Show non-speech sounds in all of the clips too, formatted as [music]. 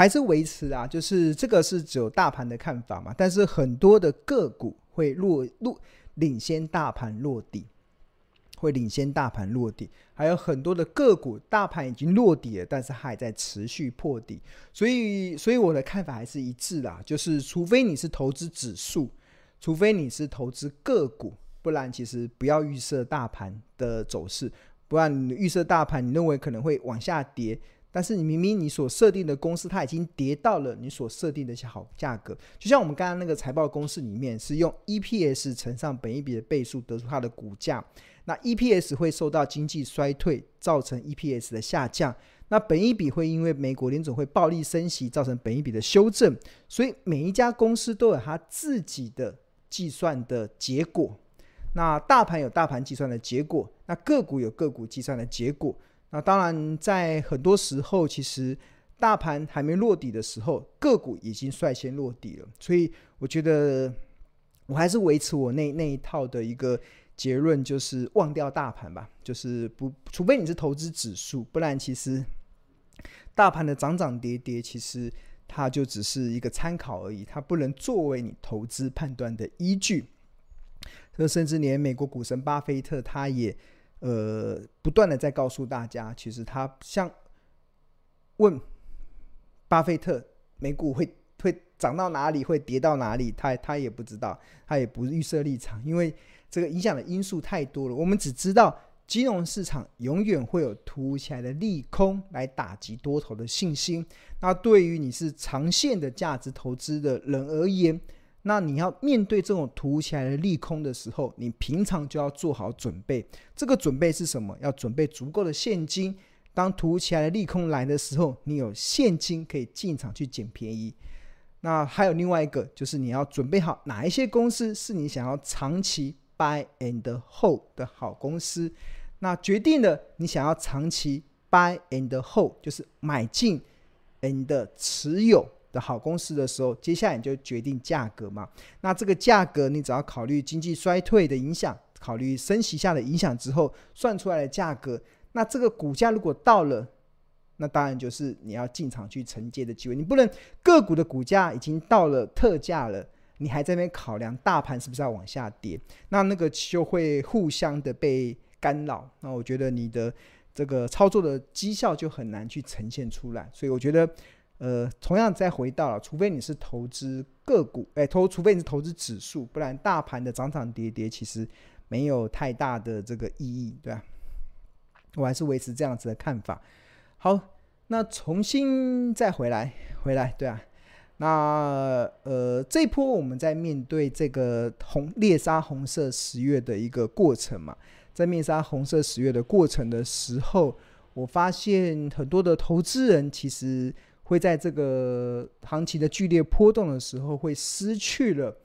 还是维持啊，就是这个是只有大盘的看法嘛，但是很多的个股会落落领先大盘落底，会领先大盘落底，还有很多的个股大盘已经落底了，但是还在持续破底，所以所以我的看法还是一致啦，就是除非你是投资指数，除非你是投资个股，不然其实不要预设大盘的走势，不然预设大盘，你认为可能会往下跌。但是你明明你所设定的公司，它已经跌到了你所设定的一些好价格，就像我们刚刚那个财报公式里面是用 EPS 乘上本一比的倍数得出它的股价，那 EPS 会受到经济衰退造成 EPS 的下降，那本一比会因为美国联总会暴力升息造成本一比的修正，所以每一家公司都有它自己的计算的结果，那大盘有大盘计算的结果，那个股有个股计算的结果。那当然，在很多时候，其实大盘还没落底的时候，个股已经率先落底了。所以，我觉得我还是维持我那那一套的一个结论，就是忘掉大盘吧。就是不，除非你是投资指数，不然其实大盘的涨涨跌跌，其实它就只是一个参考而已，它不能作为你投资判断的依据。这甚至连美国股神巴菲特他也。呃，不断的在告诉大家，其实他像问巴菲特，美股会会涨到哪里，会跌到哪里，他他也不知道，他也不预设立场，因为这个影响的因素太多了。我们只知道，金融市场永远会有突如其来的利空来打击多头的信心。那对于你是长线的价值投资的人而言，那你要面对这种突如其来的利空的时候，你平常就要做好准备。这个准备是什么？要准备足够的现金。当突如其来的利空来的时候，你有现金可以进场去捡便宜。那还有另外一个，就是你要准备好哪一些公司是你想要长期 buy and hold 的好公司。那决定了你想要长期 buy and hold，就是买进 and 持有。的好公司的时候，接下来你就决定价格嘛。那这个价格，你只要考虑经济衰退的影响，考虑升息下的影响之后，算出来的价格。那这个股价如果到了，那当然就是你要进场去承接的机会。你不能个股的股价已经到了特价了，你还在那边考量大盘是不是要往下跌，那那个就会互相的被干扰。那我觉得你的这个操作的绩效就很难去呈现出来。所以我觉得。呃，同样再回到了，除非你是投资个股，哎，投，除非你是投资指数，不然大盘的涨涨跌跌其实没有太大的这个意义，对吧？我还是维持这样子的看法。好，那重新再回来，回来，对啊，那呃，这一波我们在面对这个红猎杀红色十月的一个过程嘛，在面杀红色十月的过程的时候，我发现很多的投资人其实。会在这个行情的剧烈波动的时候，会失去了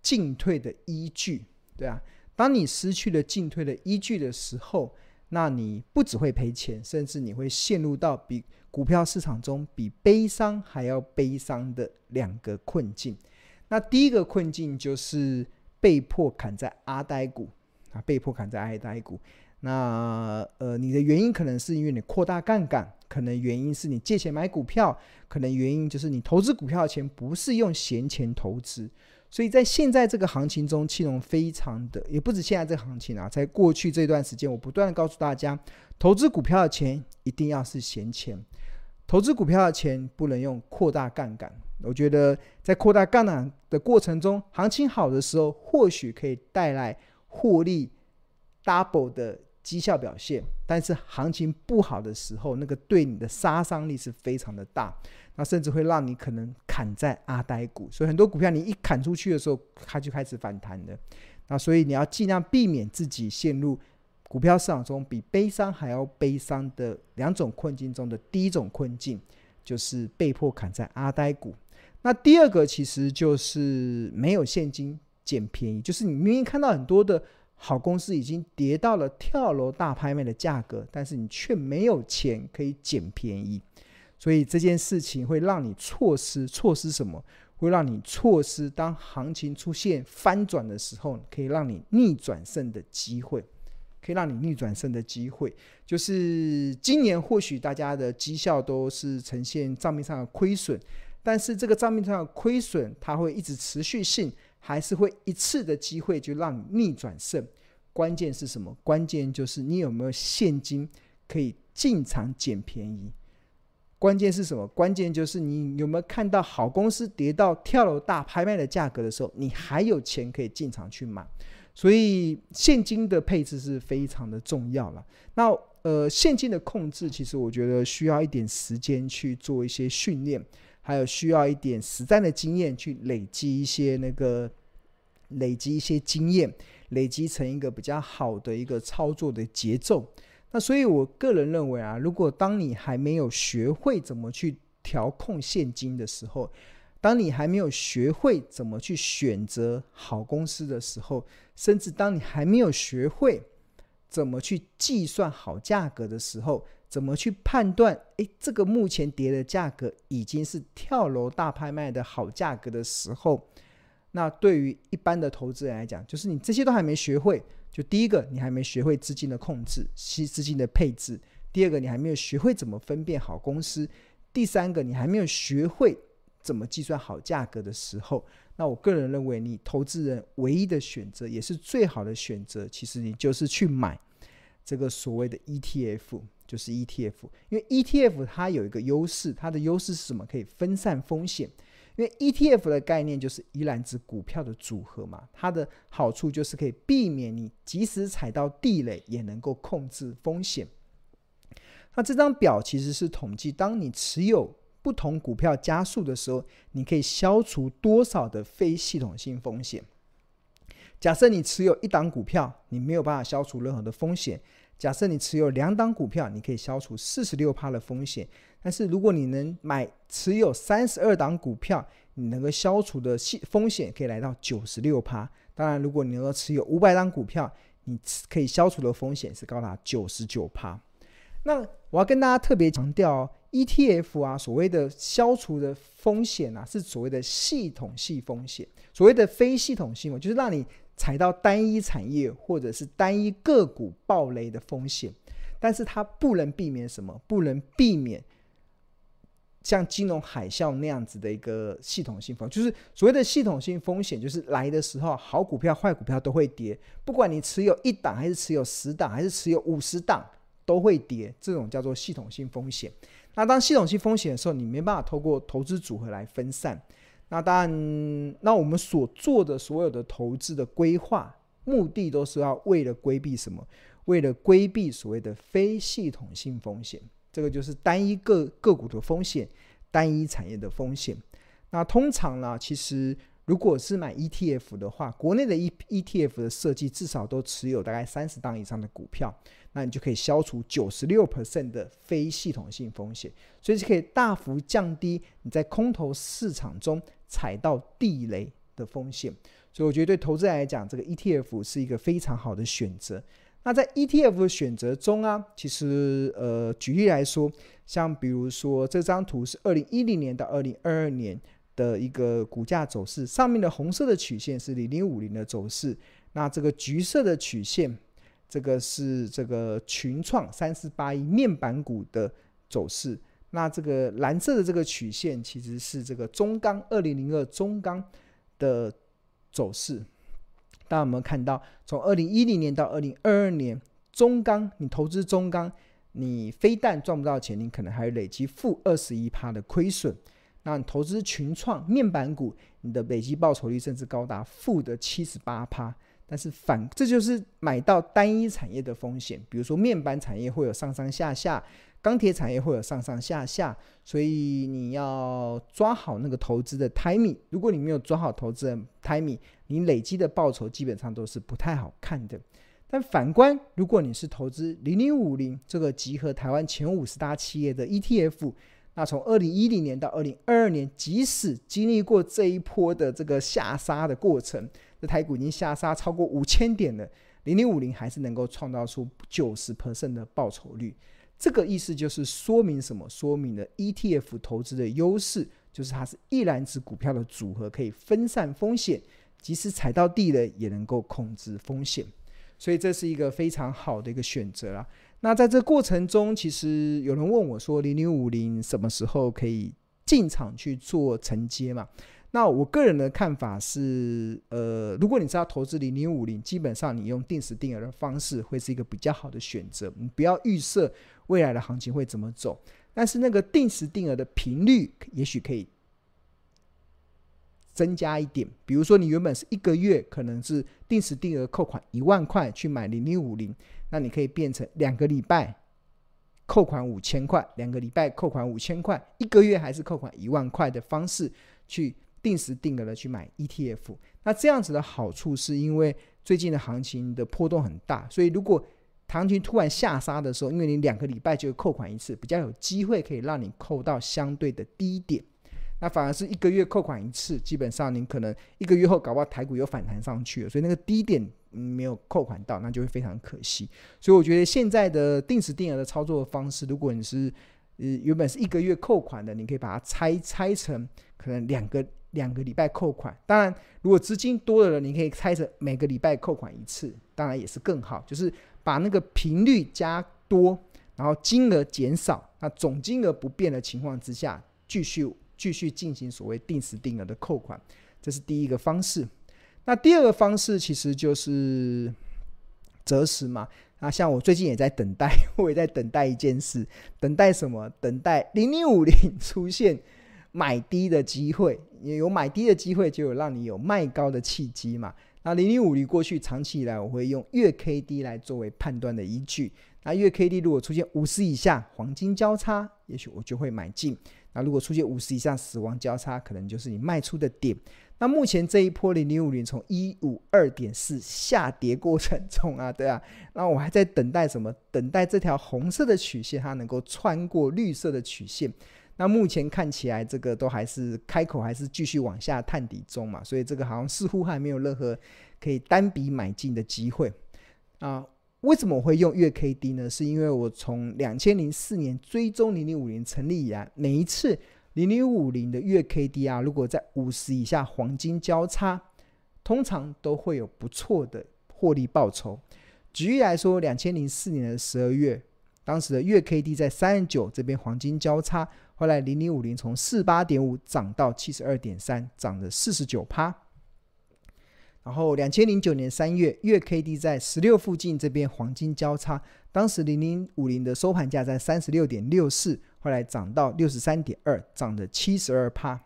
进退的依据，对啊。当你失去了进退的依据的时候，那你不只会赔钱，甚至你会陷入到比股票市场中比悲伤还要悲伤的两个困境。那第一个困境就是被迫砍在阿呆股啊，被迫砍在阿呆股。那呃，你的原因可能是因为你扩大杠杆。可能原因是你借钱买股票，可能原因就是你投资股票的钱不是用闲钱投资，所以在现在这个行情中，金融非常的，也不止现在这个行情啊，在过去这段时间，我不断的告诉大家，投资股票的钱一定要是闲钱，投资股票的钱不能用扩大杠杆。我觉得在扩大杠杆的过程中，行情好的时候，或许可以带来获利 double 的。绩效表现，但是行情不好的时候，那个对你的杀伤力是非常的大，那甚至会让你可能砍在阿呆股。所以很多股票你一砍出去的时候，它就开始反弹了。那所以你要尽量避免自己陷入股票市场中比悲伤还要悲伤的两种困境中的第一种困境，就是被迫砍在阿呆股。那第二个其实就是没有现金捡便宜，就是你明明看到很多的。好公司已经跌到了跳楼大拍卖的价格，但是你却没有钱可以捡便宜，所以这件事情会让你错失，错失什么？会让你错失当行情出现翻转的时候，可以让你逆转胜的机会。可以让你逆转胜的机会。就是今年或许大家的绩效都是呈现账面上的亏损，但是这个账面上的亏损它会一直持续性，还是会一次的机会就让你逆转胜？关键是什么？关键就是你有没有现金可以进场捡便宜。关键是什么？关键就是你有没有看到好公司跌到跳楼大拍卖的价格的时候，你还有钱可以进场去买。所以现金的配置是非常的重要了。那呃，现金的控制其实我觉得需要一点时间去做一些训练，还有需要一点实战的经验去累积一些那个累积一些经验，累积成一个比较好的一个操作的节奏。那所以，我个人认为啊，如果当你还没有学会怎么去调控现金的时候，当你还没有学会怎么去选择好公司的时候，甚至当你还没有学会怎么去计算好价格的时候，怎么去判断，诶，这个目前跌的价格已经是跳楼大拍卖的好价格的时候，那对于一般的投资人来讲，就是你这些都还没学会。就第一个，你还没学会资金的控制、吸资金的配置；第二个，你还没有学会怎么分辨好公司；第三个，你还没有学会怎么计算好价格的时候，那我个人认为，你投资人唯一的选择，也是最好的选择，其实你就是去买这个所谓的 ETF，就是 ETF，因为 ETF 它有一个优势，它的优势是什么？可以分散风险。因为 ETF 的概念就是一篮子股票的组合嘛，它的好处就是可以避免你即使踩到地雷，也能够控制风险。那这张表其实是统计，当你持有不同股票加数的时候，你可以消除多少的非系统性风险。假设你持有一档股票，你没有办法消除任何的风险。假设你持有两档股票，你可以消除四十六趴的风险。但是如果你能买持有三十二档股票，你能够消除的系风险可以来到九十六趴。当然，如果你能够持有五百档股票，你可以消除的风险是高达九十九趴。那我要跟大家特别强调哦，ETF 啊，所谓的消除的风险啊，是所谓的系统性风险。所谓的非系统性，就是让你。踩到单一产业或者是单一个股暴雷的风险，但是它不能避免什么？不能避免像金融海啸那样子的一个系统性风，就是所谓的系统性风险，就是来的时候好股票、坏股票都会跌，不管你持有一档还是持有十档还是持有五十档都会跌，这种叫做系统性风险。那当系统性风险的时候，你没办法透过投资组合来分散。那当然，那我们所做的所有的投资的规划，目的都是要为了规避什么？为了规避所谓的非系统性风险。这个就是单一个个股的风险，单一产业的风险。那通常呢，其实如果是买 ETF 的话，国内的 E ETF 的设计至少都持有大概三十档以上的股票。那你就可以消除九十六 percent 的非系统性风险，所以就可以大幅降低你在空头市场中踩到地雷的风险。所以我觉得对投资人来讲，这个 ETF 是一个非常好的选择。那在 ETF 的选择中啊，其实呃，举例来说，像比如说这张图是二零一零年到二零二二年的一个股价走势，上面的红色的曲线是零零五零的走势，那这个橘色的曲线。这个是这个群创三四八一面板股的走势，那这个蓝色的这个曲线其实是这个中钢二零零二中钢的走势。大家有没有看到，从二零一零年到二零二二年，中钢你投资中钢，你非但赚不到钱，你可能还累积负二十一趴的亏损。那你投资群创面板股，你的累积报酬率甚至高达负的七十八趴。但是反，这就是买到单一产业的风险。比如说面板产业会有上上下下，钢铁产业会有上上下下，所以你要抓好那个投资的 timing。如果你没有抓好投资的 timing，你累积的报酬基本上都是不太好看的。但反观，如果你是投资零零五零这个集合台湾前五十大企业的 ETF，那从二零一零年到二零二二年，即使经历过这一波的这个下杀的过程。这台股已经下杀超过五千点了，零零五零还是能够创造出九十 percent 的报酬率。这个意思就是说明什么？说明了 ETF 投资的优势，就是它是一篮子股票的组合，可以分散风险，即使踩到地雷也能够控制风险。所以这是一个非常好的一个选择啦。那在这过程中，其实有人问我说，零零五零什么时候可以进场去做承接嘛？那我个人的看法是，呃，如果你知道投资零零五零，基本上你用定时定额的方式会是一个比较好的选择。你不要预设未来的行情会怎么走，但是那个定时定额的频率也许可以。增加一点，比如说你原本是一个月，可能是定时定额扣款一万块去买零零五零，那你可以变成两个礼拜扣款五千块，两个礼拜扣款五千块，一个月还是扣款一万块的方式去定时定额的去买 ETF。那这样子的好处是因为最近的行情的波动很大，所以如果行情突然下杀的时候，因为你两个礼拜就扣款一次，比较有机会可以让你扣到相对的低点。那反而是一个月扣款一次，基本上您可能一个月后搞不好台股又反弹上去了，所以那个低点没有扣款到，那就会非常可惜。所以我觉得现在的定时定额的操作方式，如果你是呃原本是一个月扣款的，你可以把它拆拆成可能两个两个礼拜扣款。当然，如果资金多的人，你可以拆成每个礼拜扣款一次，当然也是更好。就是把那个频率加多，然后金额减少，那总金额不变的情况之下，继续。继续进行所谓定时定额的扣款，这是第一个方式。那第二个方式其实就是择时嘛。那像我最近也在等待，我也在等待一件事，等待什么？等待零零五零出现买低的机会。也有买低的机会，就有让你有卖高的契机嘛。那零零五零过去长期以来，我会用月 K D 来作为判断的依据。那月 K D 如果出现五十以下黄金交叉，也许我就会买进。那如果出现五十以上死亡交叉，可能就是你卖出的点。那目前这一波零零五零从一五二点四下跌过程中啊，[laughs] 对啊，那我还在等待什么？等待这条红色的曲线它能够穿过绿色的曲线。那目前看起来这个都还是开口还是继续往下探底中嘛，所以这个好像似乎还没有任何可以单笔买进的机会啊。为什么我会用月 K D 呢？是因为我从两千零四年追踪零零五零成立以来，每一次零零五零的月 K D 啊，如果在五十以下黄金交叉，通常都会有不错的获利报酬。举例来说，两千零四年的十二月，当时的月 K D 在三十九这边黄金交叉，后来零零五零从四八点五涨到七十二点三，涨了四十九趴。然后，两千零九年三月，月 K D 在十六附近这边黄金交叉，当时零零五零的收盘价在三十六点六四，后来涨到六十三点二，涨了七十二趴。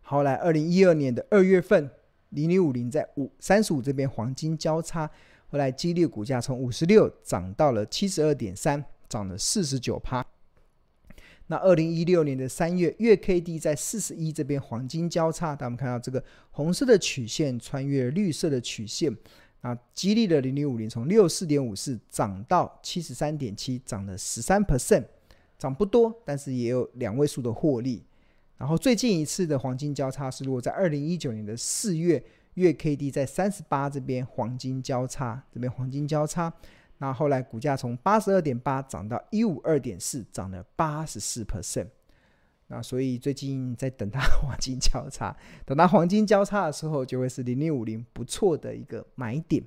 后来二零一二年的二月份，零零五零在五三十五这边黄金交叉，后来激励股价从五十六涨到了七十二点三，涨了四十九趴。那二零一六年的三月，月 K D 在四十一这边黄金交叉，大家看到这个红色的曲线穿越绿色的曲线，啊，激励的零零五零从六四点五四涨到七十三点七，涨了十三 percent，涨不多，但是也有两位数的获利。然后最近一次的黄金交叉是落在二零一九年的四月，月 K D 在三十八这边黄金交叉，这边黄金交叉。那后来股价从八十二点八涨到一五二点四，涨了八十四 percent。那所以最近在等它黄金交叉，[laughs] 等它黄金交叉的时候，就会是零零五零不错的一个买点。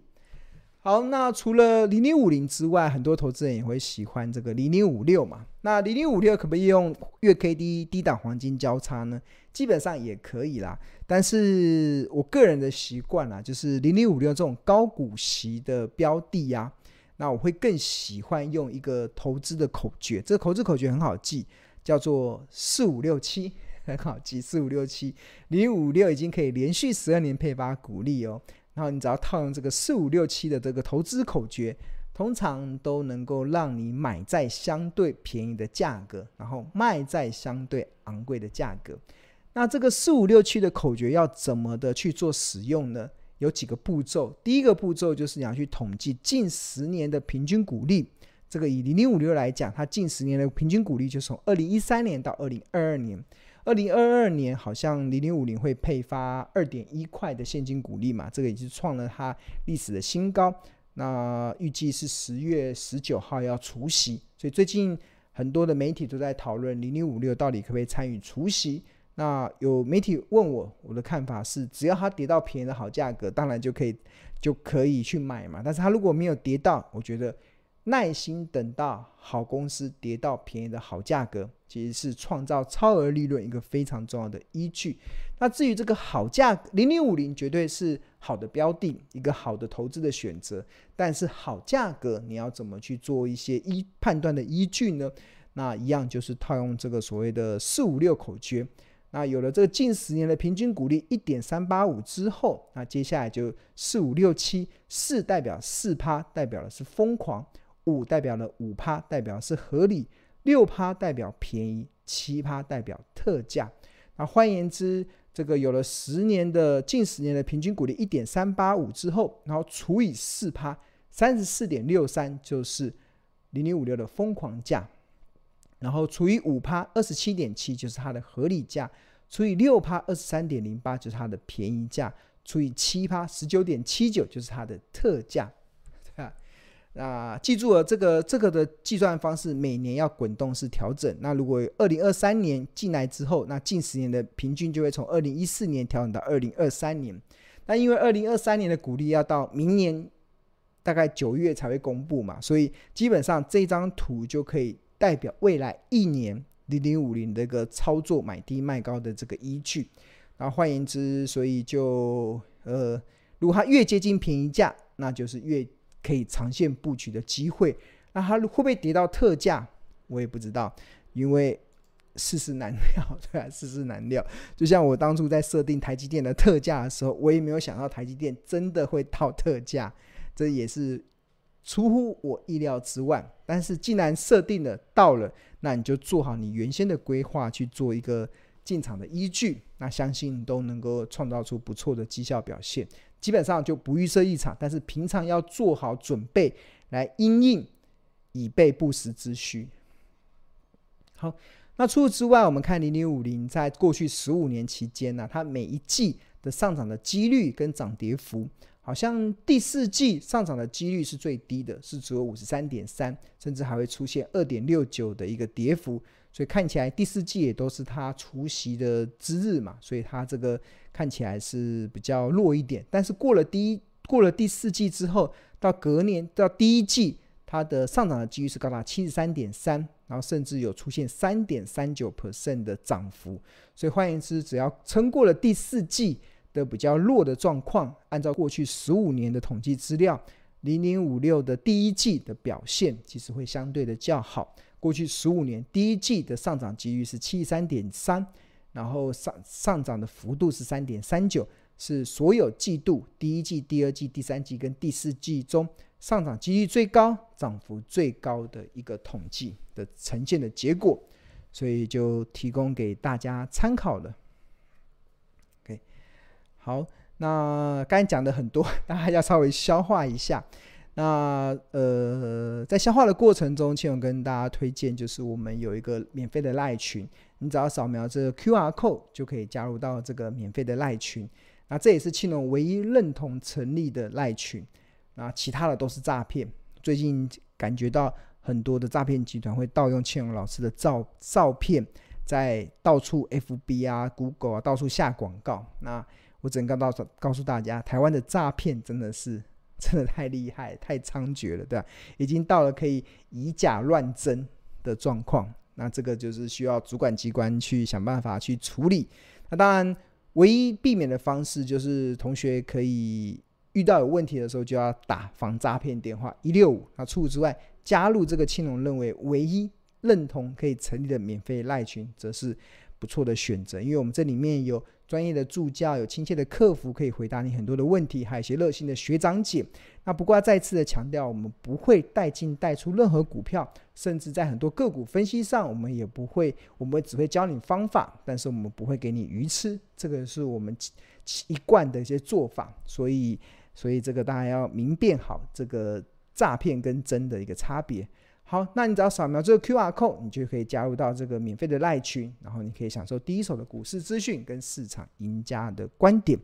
好，那除了零零五零之外，很多投资人也会喜欢这个零零五六嘛。那零零五六可不可以用月 K D 低档黄金交叉呢？基本上也可以啦。但是我个人的习惯啦，就是零零五六这种高股息的标的呀、那我会更喜欢用一个投资的口诀，这个投资口诀很好记，叫做四五六七，很好记，四五六七，零五六已经可以连续十二年配发股利哦。然后你只要套用这个四五六七的这个投资口诀，通常都能够让你买在相对便宜的价格，然后卖在相对昂贵的价格。那这个四五六七的口诀要怎么的去做使用呢？有几个步骤，第一个步骤就是你要去统计近十年的平均股利。这个以零零五六来讲，它近十年的平均股利就从二零一三年到二零二二年。二零二二年好像零零五零会配发二点一块的现金股利嘛，这个已经创了它历史的新高。那预计是十月十九号要除息，所以最近很多的媒体都在讨论零零五六到底可不可以参与除息。那有媒体问我，我的看法是，只要它跌到便宜的好价格，当然就可以就可以去买嘛。但是它如果没有跌到，我觉得耐心等到好公司跌到便宜的好价格，其实是创造超额利润一个非常重要的依据。那至于这个好价零零五零，绝对是好的标的，一个好的投资的选择。但是好价格，你要怎么去做一些依判断的依据呢？那一样就是套用这个所谓的四五六口诀。那有了这个近十年的平均股利一点三八五之后，那接下来就四五六七，四代表四趴，代表的是疯狂；五代表了五趴，代表是合理；六趴代表便宜；七趴代表特价。那换言之，这个有了十年的近十年的平均股利一点三八五之后，然后除以四趴，三十四点六三就是零零五六的疯狂价。然后除以五趴，二十七点七就是它的合理价；除以六趴，二十三点零八就是它的便宜价；除以七趴，十九点七九就是它的特价。对 [laughs] 吧，那记住了这个这个的计算方式，每年要滚动式调整。那如果二零二三年进来之后，那近十年的平均就会从二零一四年调整到二零二三年。那因为二零二三年的股利要到明年大概九月才会公布嘛，所以基本上这张图就可以。代表未来一年零零五零的一个操作买低卖高的这个依据，然后换言之，所以就呃，如果它越接近便宜价，那就是越可以长线布局的机会。那它会不会跌到特价？我也不知道，因为世事难料，[laughs] 对啊，世事难料。就像我当初在设定台积电的特价的时候，我也没有想到台积电真的会到特价，这也是。出乎我意料之外，但是既然设定了到了，那你就做好你原先的规划，去做一个进场的依据，那相信都能够创造出不错的绩效表现。基本上就不预设异常，但是平常要做好准备来因应，以备不时之需。好，那除此之外，我们看零零五零在过去十五年期间呢、它每一季的上涨的几率跟涨跌幅。好像第四季上涨的几率是最低的，是只有五十三点三，甚至还会出现二点六九的一个跌幅，所以看起来第四季也都是它除夕的之日嘛，所以它这个看起来是比较弱一点。但是过了第一过了第四季之后，到隔年到第一季，它的上涨的几率是高达七十三点三，然后甚至有出现三点三九 percent 的涨幅。所以换言之，只要撑过了第四季。的比较弱的状况，按照过去十五年的统计资料，零零五六的第一季的表现其实会相对的较好。过去十五年第一季的上涨几率是七三点三，然后上上涨的幅度是三点三九，是所有季度第一季、第二季、第三季跟第四季中上涨几率最高、涨幅最高的一个统计的呈现的结果，所以就提供给大家参考了。好，那刚才讲的很多，[laughs] 大家要稍微消化一下。那呃，在消化的过程中，庆荣跟大家推荐，就是我们有一个免费的赖群，你只要扫描这个 QR code 就可以加入到这个免费的赖群。那这也是庆荣唯一认同成立的赖群，那其他的都是诈骗。最近感觉到很多的诈骗集团会盗用庆荣老师的照照片，在到处 FB 啊、Google 啊到处下广告。那我只能告诉告诉大家，台湾的诈骗真的是真的太厉害、太猖獗了，对吧？已经到了可以以假乱真的状况。那这个就是需要主管机关去想办法去处理。那当然，唯一避免的方式就是同学可以遇到有问题的时候就要打防诈骗电话一六五。那除此之外，加入这个青龙认为唯一认同可以成立的免费赖群，则是不错的选择，因为我们这里面有。专业的助教，有亲切的客服可以回答你很多的问题，还有一些热心的学长姐。那不过要再次的强调，我们不会带进带出任何股票，甚至在很多个股分析上，我们也不会，我们只会教你方法，但是我们不会给你鱼吃。这个是我们一贯的一些做法，所以，所以这个大家要明辨好这个诈骗跟真的一个差别。好，那你只要扫描这个 QR code，你就可以加入到这个免费的赖群，然后你可以享受第一手的股市资讯跟市场赢家的观点。